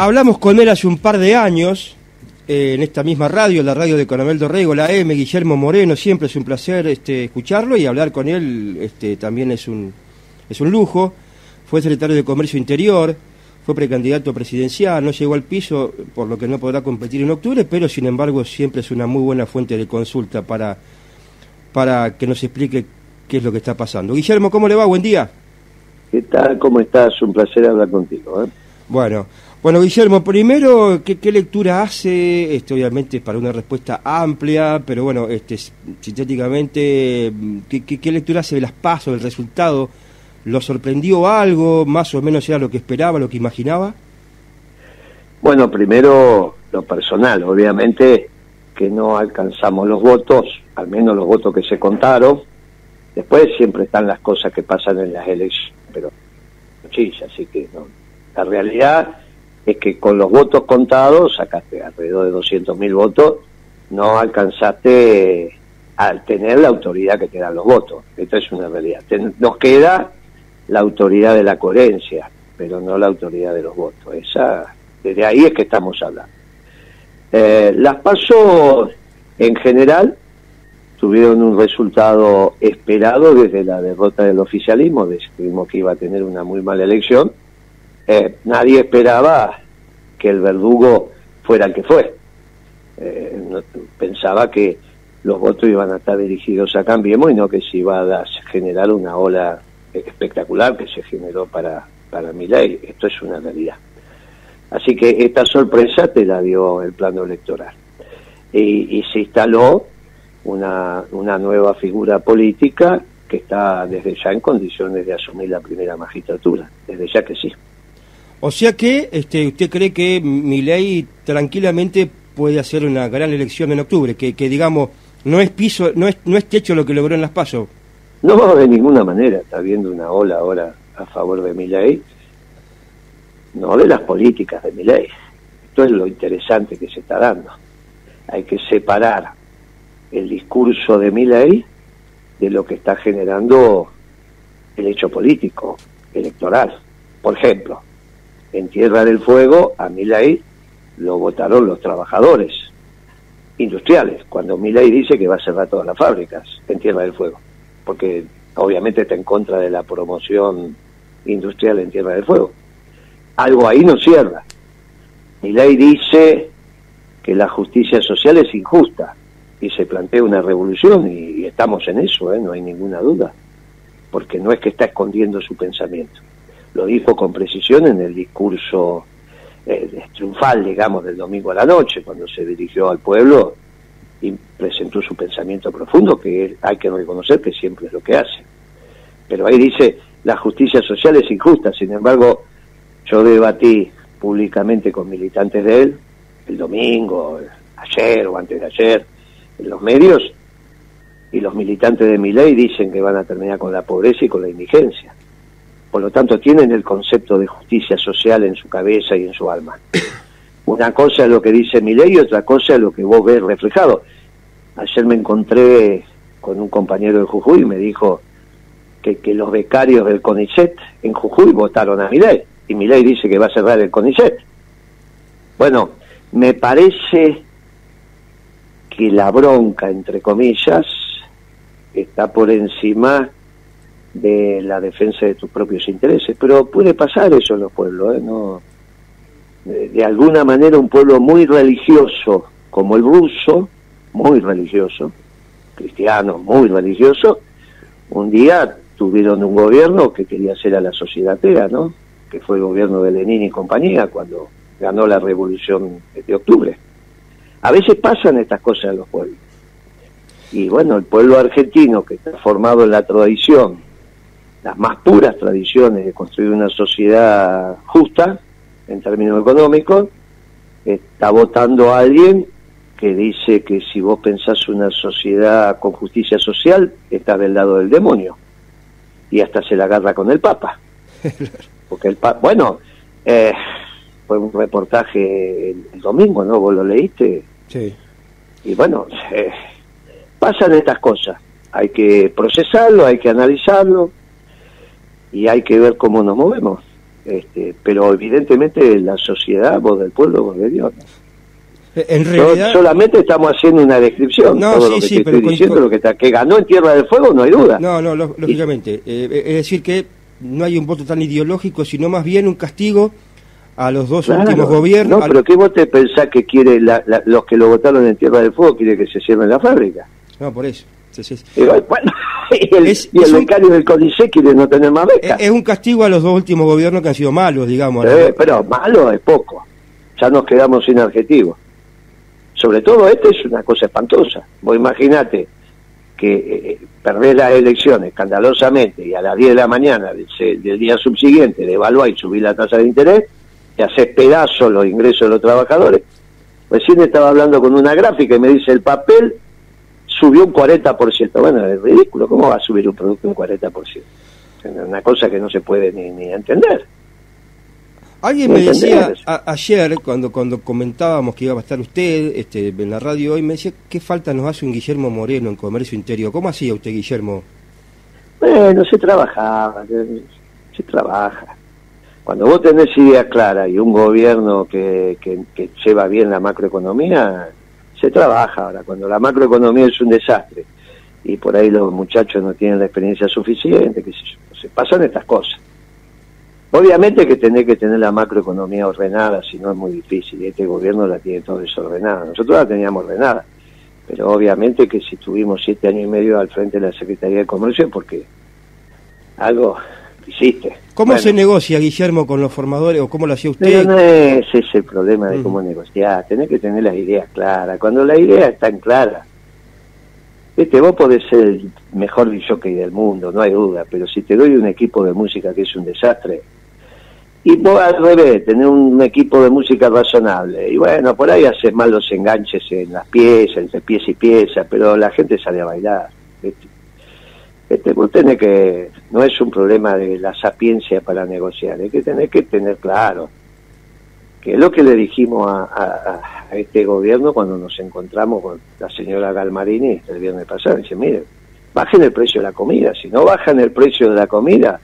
Hablamos con él hace un par de años eh, en esta misma radio, la radio de Coronel Dorrego, la M, Guillermo Moreno, siempre es un placer este, escucharlo y hablar con él este, también es un, es un lujo. Fue secretario de Comercio Interior, fue precandidato presidencial, no llegó al piso, por lo que no podrá competir en octubre, pero sin embargo siempre es una muy buena fuente de consulta para, para que nos explique qué es lo que está pasando. Guillermo, ¿cómo le va? Buen día. ¿Qué tal? ¿Cómo estás? Un placer hablar contigo. ¿eh? Bueno, bueno, Guillermo, primero, ¿qué, lectura hace? Este, obviamente para una respuesta amplia, pero bueno, este, sintéticamente, ¿qué, lectura hace de las pasos, del resultado? ¿Lo sorprendió algo? ¿Más o menos era lo que esperaba, lo que imaginaba? Bueno, primero lo personal, obviamente que no alcanzamos los votos, al menos los votos que se contaron. Después siempre están las cosas que pasan en las elecciones, pero sí, así que no. la realidad es que con los votos contados, sacaste alrededor de 200.000 votos, no alcanzaste a tener la autoridad que te dan los votos. Esto es una realidad. Nos queda la autoridad de la coherencia, pero no la autoridad de los votos. Esa, desde ahí es que estamos hablando. Eh, las pasos en general tuvieron un resultado esperado desde la derrota del oficialismo, decidimos que iba a tener una muy mala elección, eh, nadie esperaba que el verdugo fuera el que fue. Eh, pensaba que los votos iban a estar dirigidos a Cambiemos y no que se iba a generar una ola espectacular que se generó para, para mi ley. Esto es una realidad. Así que esta sorpresa te la dio el plano electoral. Y, y se instaló una, una nueva figura política que está desde ya en condiciones de asumir la primera magistratura, desde ya que sí. O sea que este, usted cree que mi ley tranquilamente puede hacer una gran elección en octubre, que, que digamos no es piso, no es, no es techo lo que logró en las pasos. No, de ninguna manera. Está habiendo una ola ahora a favor de mi ley, no de las políticas de mi ley. Esto es lo interesante que se está dando. Hay que separar el discurso de mi ley de lo que está generando el hecho político, electoral. Por ejemplo, en Tierra del Fuego a Milei lo votaron los trabajadores industriales, cuando Milei dice que va a cerrar todas las fábricas en Tierra del Fuego, porque obviamente está en contra de la promoción industrial en Tierra del Fuego. Algo ahí no cierra. Milei dice que la justicia social es injusta y se plantea una revolución y, estamos en eso, ¿eh? no hay ninguna duda, porque no es que está escondiendo su pensamiento lo dijo con precisión en el discurso eh, triunfal, digamos, del domingo a la noche, cuando se dirigió al pueblo y presentó su pensamiento profundo, que hay que reconocer que siempre es lo que hace. Pero ahí dice, la justicia social es injusta, sin embargo, yo debatí públicamente con militantes de él, el domingo, ayer o antes de ayer, en los medios, y los militantes de mi ley dicen que van a terminar con la pobreza y con la indigencia por lo tanto tienen el concepto de justicia social en su cabeza y en su alma. Una cosa es lo que dice mi ley y otra cosa es lo que vos ves reflejado. Ayer me encontré con un compañero de Jujuy y me dijo que, que los becarios del CONICET en Jujuy votaron a mi ley y mi ley dice que va a cerrar el CONICET. Bueno, me parece que la bronca, entre comillas, está por encima de la defensa de tus propios intereses. Pero puede pasar eso en los pueblos, ¿eh? No, de, alguna manera un pueblo muy religioso como el ruso, muy religioso, cristiano, muy religioso, un día tuvieron un gobierno que quería hacer a la sociedad atea, ¿no? Que fue el gobierno de Lenin y compañía cuando ganó la revolución de octubre. A veces pasan estas cosas en los pueblos. Y bueno, el pueblo argentino que está formado en la tradición las más puras tradiciones de construir una sociedad justa en términos económicos, está votando a alguien que dice que si vos pensás una sociedad con justicia social, estás del lado del demonio. Y hasta se la agarra con el Papa. Porque el Papa, bueno, eh, fue un reportaje el, domingo, ¿no? Vos lo leíste. Sí. Y bueno, eh, pasan estas cosas. Hay que procesarlo, hay que analizarlo, y hay que ver cómo nos movemos. Este, pero evidentemente la sociedad, vos del pueblo, vos de Dios. En realidad... solamente estamos haciendo una descripción. No, Todo sí, lo que sí, pero diciendo, con- lo que, está, que ganó en Tierra del Fuego, no hay duda. No, no, lo- lógicamente. Eh, es decir, que no hay un voto tan ideológico, sino más bien un castigo a los dos Claro. últimos gobiernos. No, pero ¿qué vos te pensás que quiere la- la- los que lo votaron en Tierra del Fuego quiere que se cierre la fábrica? No, por eso. Entonces, Y bueno, y el, Es- y el es un- becario del CONICET quiere no tener más becas. es un castigo a los dos últimos gobiernos que han sido malos, digamos. Eh, pero malo es poco. Ya nos quedamos sin adjetivos. Sobre todo este es una cosa espantosa. Vos imaginate que eh, perdés las elecciones escandalosamente y a las 10 de la mañana del, día subsiguiente devaluás y subís la tasa de interés y haces pedazos los ingresos de los trabajadores. Recién estaba hablando con una gráfica y me dice el papel subió un 40%. Bueno, es ridículo. ¿Cómo va a subir un producto un 40%? Es una cosa que no se puede ni, ni entender. Alguien me decía a- ayer, cuando, cuando comentábamos que iba a estar usted este, en la radio hoy, me decía, ¿qué falta nos hace un Guillermo Moreno en Comercio Interior? ¿Cómo hacía usted, Guillermo? Bueno, se trabajaba, se- se trabaja. Cuando vos tenés ideas claras y un gobierno que, que, que lleva bien la macroeconomía, se trabaja ahora. Cuando la macroeconomía es un desastre y por ahí los muchachos no tienen la experiencia suficiente, yo, se pasan estas cosas. Obviamente que tenés que tener la macroeconomía ordenada, si no es muy difícil, y este gobierno la tiene todo desordenada. Nosotros la teníamos ordenada, pero obviamente que si tuvimos siete años y medio al frente de la Secretaría de Comercio porque algo hiciste. ¿Cómo Bueno, se negocia, Guillermo, con los formadores o cómo lo hacía Pero usted? no es ese el problema de Mm. cómo negociar, tenés que tener las ideas claras. Cuando la idea está en clara, este, vos podés ser el mejor jockey del mundo, no hay duda, pero si te doy un equipo de música que es un desastre, y vos al revés, tener un equipo de música razonable, y bueno, por ahí haces mal los enganches en las piezas, entre pieza y pieza, pero la gente sale a bailar. ¿viste? Este, vos tenés que, no es un problema de la sapiencia para negociar, es que tenés que tener claro, que lo que le dijimos a, este gobierno cuando nos encontramos con la señora Galmarini el viernes pasado, dice, mire, bajen el precio de la comida, si no bajan el precio de la comida,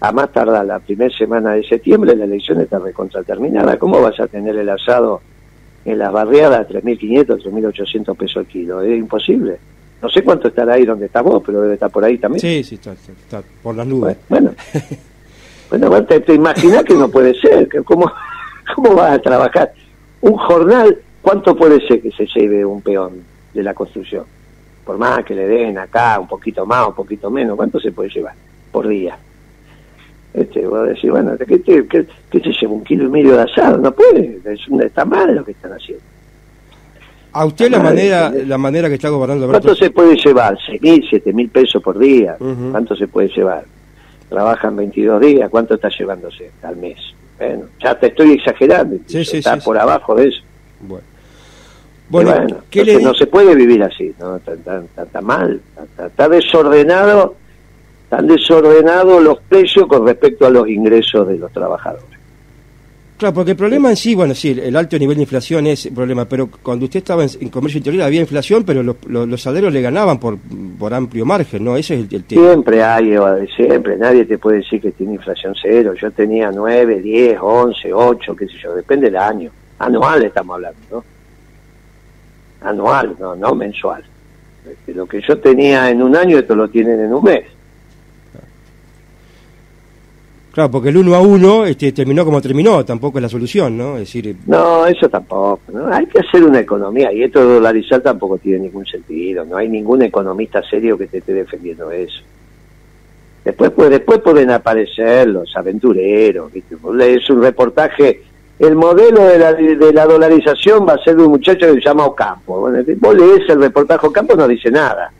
a más tardar la primera semana de septiembre la elección está recontraterminada, ¿cómo vas a tener el asado en las barriadas a 3.500, 3.800 pesos el kilo? Es imposible. No sé cuánto estará ahí donde estás vos, pero debe estar por ahí también. Sí, sí, está, está- está por las nubes. Bueno, bueno, bueno, te, te imaginas que no puede ser, que cómo, cómo vas a trabajar. Un jornal, ¿cuánto puede ser que se lleve un peón de la construcción? Por más que le den acá un poquito más, un poquito menos, ¿cuánto se puede llevar por día? Este, voy a decir, bueno, ¿qué, te- qué, qué se lleva? ¿Un kilo y medio de asado? No puede, es está mal lo que están haciendo. A usted la manera, ¿entendés? la manera que está gobernando ¿Cuánto se puede llevar? ¿6 mil, siete mil pesos por día? ¿Cuánto se puede llevar? Trabajan 22 días, ¿cuánto está llevándose al mes? Bueno, ya te estoy exagerando, Sí, sí, está sí, por abajo de eso. Bueno, bueno, bueno, ¿qué le entonces di- no se puede vivir así, ¿no? Está, está- está- está mal, está, está desordenado, están desordenados los precios con respecto a los ingresos de los trabajadores. Claro, porque el problema en sí, bueno, sí, el alto nivel de inflación es el problema, pero cuando usted estaba en, comercio interior había inflación, pero los, los, los salarios le ganaban por, por amplio margen, ¿no? Ese es el, el tema. Siempre hay, eh, siempre, nadie te puede decir que tiene inflación cero. Yo tenía 9, 10, 11, 8, qué sé yo, depende del año. Anual estamos hablando, ¿no? Anual, no, no mensual. Este, Lo que yo tenía en un año, esto lo tienen en un mes. Claro, porque el uno a uno este, terminó como terminó, tampoco es la solución, ¿no? Es decir, No, eso tampoco. ¿no? Hay que hacer una economía y esto de dolarizar tampoco tiene ningún sentido. No hay ningún economista serio que te esté defendiendo eso. Después, pues, después pueden aparecer los aventureros. ¿viste? Es un reportaje. El modelo de la, de la dolarización va a ser de un muchacho que se llama Ocampo. Bueno, vos lees el reportaje Ocampo, no dice nada.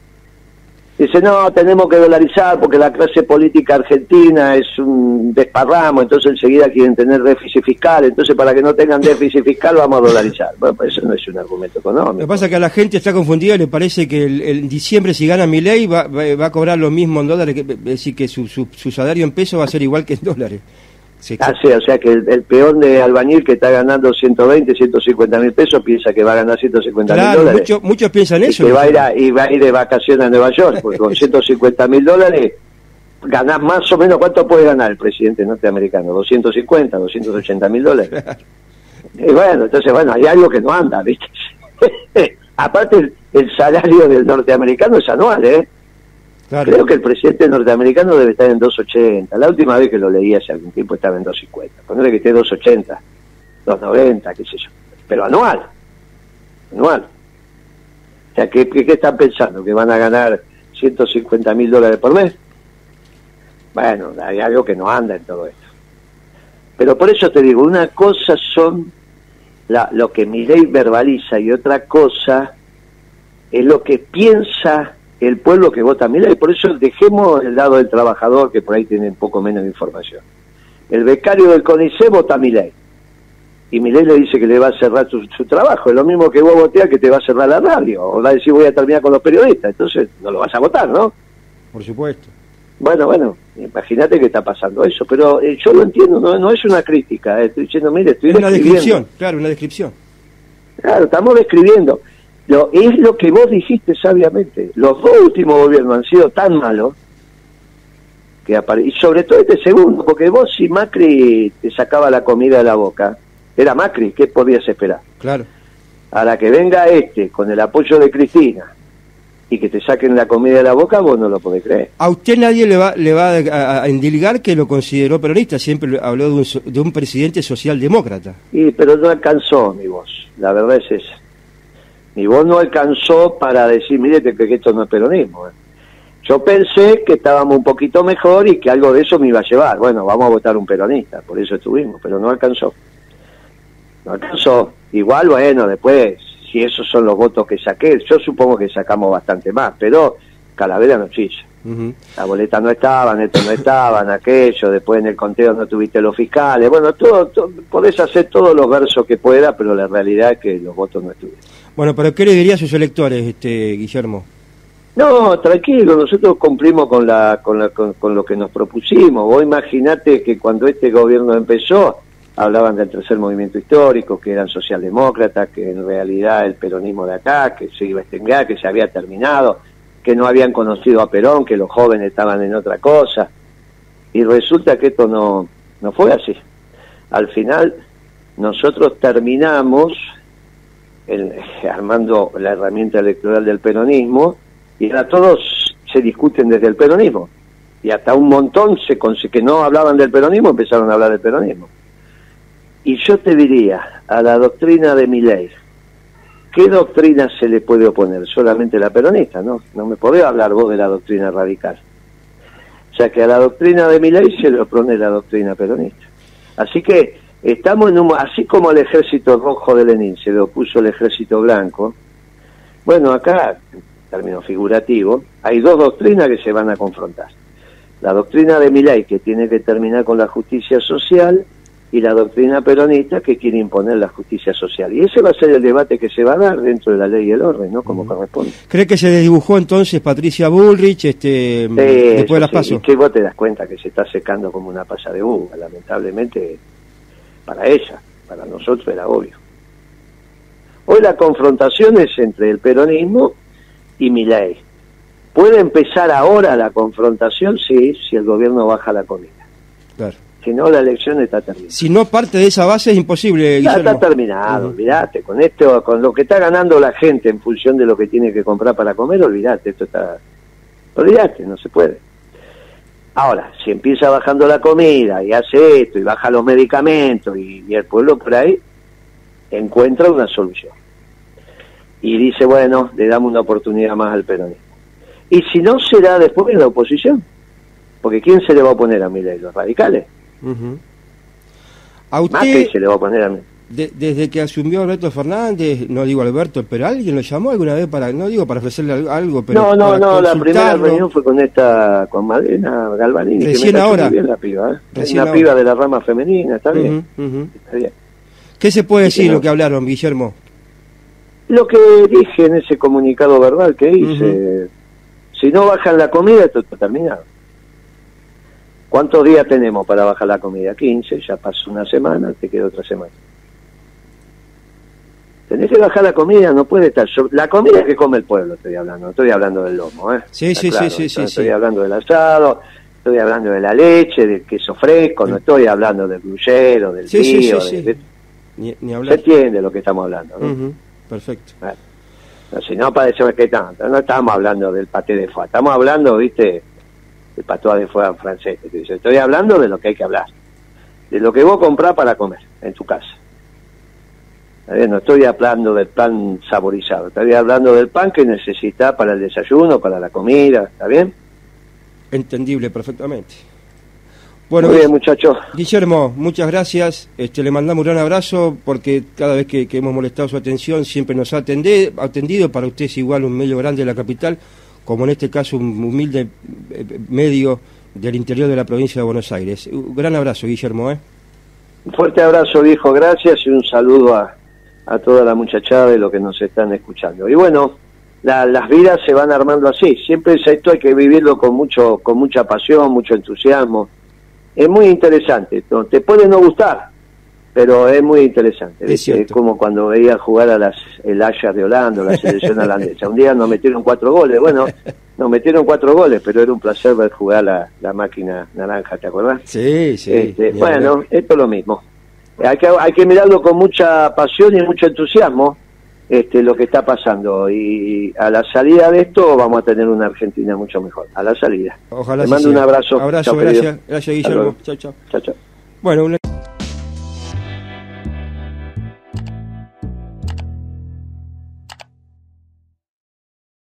Dice, no, tenemos que dolarizar porque la clase política argentina es un desparramo, entonces enseguida quieren tener déficit fiscal, entonces para que no tengan déficit fiscal vamos a dolarizar. Bueno, pues eso no es un argumento lo que económico. pasa es que a la gente está confundida y le parece que el, diciembre si gana mi ley va, va, va a cobrar lo mismo en dólares, que, es decir, que su, su, su salario en pesos va a ser igual que en dólares. Se- Ah, sí, o sea que el, el peón de albañil que está ganando 120, 150 mil pesos piensa que va a ganar 150 mil claro, dólares. muchos, muchos piensan y eso. que va a, ir a, y va a ir de vacaciones a Nueva York, porque con 150 mil dólares ganás más o menos, ¿cuánto puede ganar el presidente norteamericano? ¿250, 280 mil dólares? Y bueno, entonces, bueno, hay algo que no anda, ¿viste? Aparte, el, salario del norteamericano es anual, ¿eh? Creo que el presidente norteamericano debe estar en 2.80. La última vez que lo leí hace algún tiempo estaba en 2.50. Ponele que esté 2.80, 2.90, qué sé yo. Pero anual. Anual. O sea, ¿qué, qué, están pensando? ¿Que van a ganar 150 mil dólares por mes? Bueno, hay algo que no anda en todo esto. Pero por eso te digo, una cosa son la, lo que mi ley verbaliza y otra cosa es lo que piensa el pueblo que vota mi ley. Por eso dejemos el lado del trabajador, que por ahí tiene un poco menos información. El becario del CONICE vota mi ley. Y mi ley le dice que le va a cerrar su, trabajo. Es lo mismo que vos voteas que te va a cerrar la radio. O va a decir voy a terminar con los periodistas. Entonces no lo vas a votar, ¿no? Por supuesto. Bueno, bueno, imagínate que está pasando eso, pero eh, yo lo entiendo, no, no es una crítica, estoy diciendo, mire, estoy Es una descripción, claro, una descripción. Claro, estamos describiendo. Lo, es lo que vos dijiste sabiamente. Los dos últimos gobiernos han sido tan malos, que y sobre todo este segundo, porque vos si Macri te sacaba la comida de la boca, era Macri, ¿qué podías esperar? Claro. A la que venga este, con el apoyo de Cristina, y que te saquen la comida de la boca, vos no lo podés creer. A usted nadie le va, le va a, a que lo consideró peronista, siempre habló de un, de un presidente socialdemócrata. Y, pero no alcanzó mi voz, la verdad es esa. Mi voz no alcanzó para decir, mire que esto no es peronismo. Yo pensé que estábamos un poquito mejor y que algo de eso me iba a llevar. Bueno, vamos a votar un peronista, por eso estuvimos, pero no alcanzó. No alcanzó. Igual, bueno, después si esos son los votos que saqué, yo supongo que sacamos bastante más, pero Calavera no chilla. La boleta no estaban, esto no estaban, aquello, después en el conteo no tuviste los fiscales, bueno, todo, podés hacer todos los versos que pueda, pero la realidad es que los votos no estuvieron. Bueno, pero ¿qué le diría a sus electores, este Guillermo? No, tranquilo, nosotros cumplimos con, la, con, la, con lo que nos propusimos. Vos imaginate que cuando este gobierno empezó, hablaban del tercer movimiento histórico, que eran socialdemócratas, que en realidad el peronismo de acá, que se iba a extinguir, que se había terminado, que no habían conocido a Perón, que los jóvenes estaban en otra cosa. Y resulta que esto no, no fue así. Al final, nosotros terminamos armando la herramienta electoral del peronismo y ahora todos se discuten desde el peronismo. Y hasta un montón se, que no hablaban del peronismo empezaron a hablar del peronismo. Y yo te diría, a la doctrina de mi ley, ¿qué doctrina se le puede oponer? Solamente la peronista, ¿no? No me podés hablar vos de la doctrina radical. O sea que a la doctrina de mi ley se le opone la doctrina peronista. Así que estamos en un... Así como al ejército rojo de Lenin se le opuso el ejército blanco, bueno, acá, en términos figurativos, hay dos doctrinas que se van a confrontar. La doctrina de mi ley, que tiene que terminar con la justicia social, y la doctrina peronista que quiere imponer la justicia social. Y ese va a ser el debate que se va a dar dentro de la ley y el orden, ¿no? Como corresponde. ¿Cree que se desdibujó entonces Patricia Bullrich este, después de las pasos? que vos te das cuenta que se está secando como una pasa de uva, lamentablemente para ella, para nosotros era obvio. Hoy la confrontación es entre el peronismo y mi ley. ¿Puede empezar ahora la confrontación? Sí, si el gobierno baja la comida. Claro si no la elección está terminada. Si no parte de esa base es imposible. Ya está terminado, olvídate, con esto, con lo que está ganando la gente en función de lo que tiene que comprar para comer, olvídate, esto está, olvídate, no se puede. Ahora, si empieza bajando la comida y hace esto y baja los medicamentos y, y el pueblo por ahí encuentra una solución. Y dice, bueno, le damos una oportunidad más al peronismo. Y si no, será después en la oposición. Porque ¿quién se le va a oponer a ley? ¿Los radicales? A usted, se le va a poner a mí. Desde que asumió Alberto Fernández, no digo Alberto, pero alguien lo llamó alguna vez para, no digo para ofrecerle algo, pero. No, no, no, la primera reunión fue con esta, con Madena Galvanini. Recién que me ahora. Bien la piba, ¿eh? una piba de la rama femenina, está, bien. está bien. ¿Qué se puede decir lo que hablaron, Guillermo? Lo que dije en ese comunicado verbal que hice, si no bajan la comida, esto está terminado. ¿Cuántos días tenemos para bajar la comida? 15, ya pasó una semana, te queda otra semana. Tenés que bajar la comida, no puede estar... La comida que come el pueblo estoy hablando, no estoy hablando del lomo, ¿eh? Sí, sí, sí, sí, Estoy hablando del asado, estoy hablando de la leche, del queso fresco, no estoy hablando del gruyero, del Sí, sí, río, sí, sí. de- Ni, ni se entiende lo que estamos hablando, ¿no? Perfecto. Bueno, no, si no parece que tanto, no estamos hablando del paté de foie, estamos hablando, viste, del patois de foie en francés. Estoy hablando de lo que hay que hablar, de lo que vos comprás para comer en tu casa. No estoy hablando del pan saborizado, estoy hablando del pan que necesitas para el desayuno, para la comida, ¿está bien? Entendible perfectamente. Bueno, Muy bien, muchachos. Guillermo, muchas gracias. Este, le mandamos un gran abrazo porque cada vez que, que hemos molestado su atención siempre nos ha atendé- atendido. Para usted es igual un medio grande de la capital, como en este caso un humilde eh, medio del interior de la provincia de Buenos Aires. Un gran abrazo, Guillermo. ¿eh? Un fuerte abrazo, viejo, gracias y un saludo a, a toda la muchachada de lo que nos están escuchando. Y bueno, la- las vidas se van armando así. Siempre es esto hay que vivirlo con mucho, con mucha pasión, mucho entusiasmo. Es muy interesante. ¿no? Te puede no gustar, pero es muy interesante. Es cierto. como cuando veía jugar a las el Ajax de Holanda, la selección holandesa. Un día nos metieron cuatro goles. Bueno, nos metieron cuatro goles, pero era un placer ver jugar la, la máquina naranja, ¿te acordás? Sí, sí. Este, bueno, esto es lo mismo. Hay que, hay que mirarlo con mucha pasión y mucho entusiasmo este, lo que está pasando. Y a la salida de esto vamos a tener una Argentina mucho mejor. A la salida. Ojalá Te mando un abrazo. Abrazo, querido. gracias. Gracias, Guillermo. Chao, chao. Chao, chao. Bueno, una-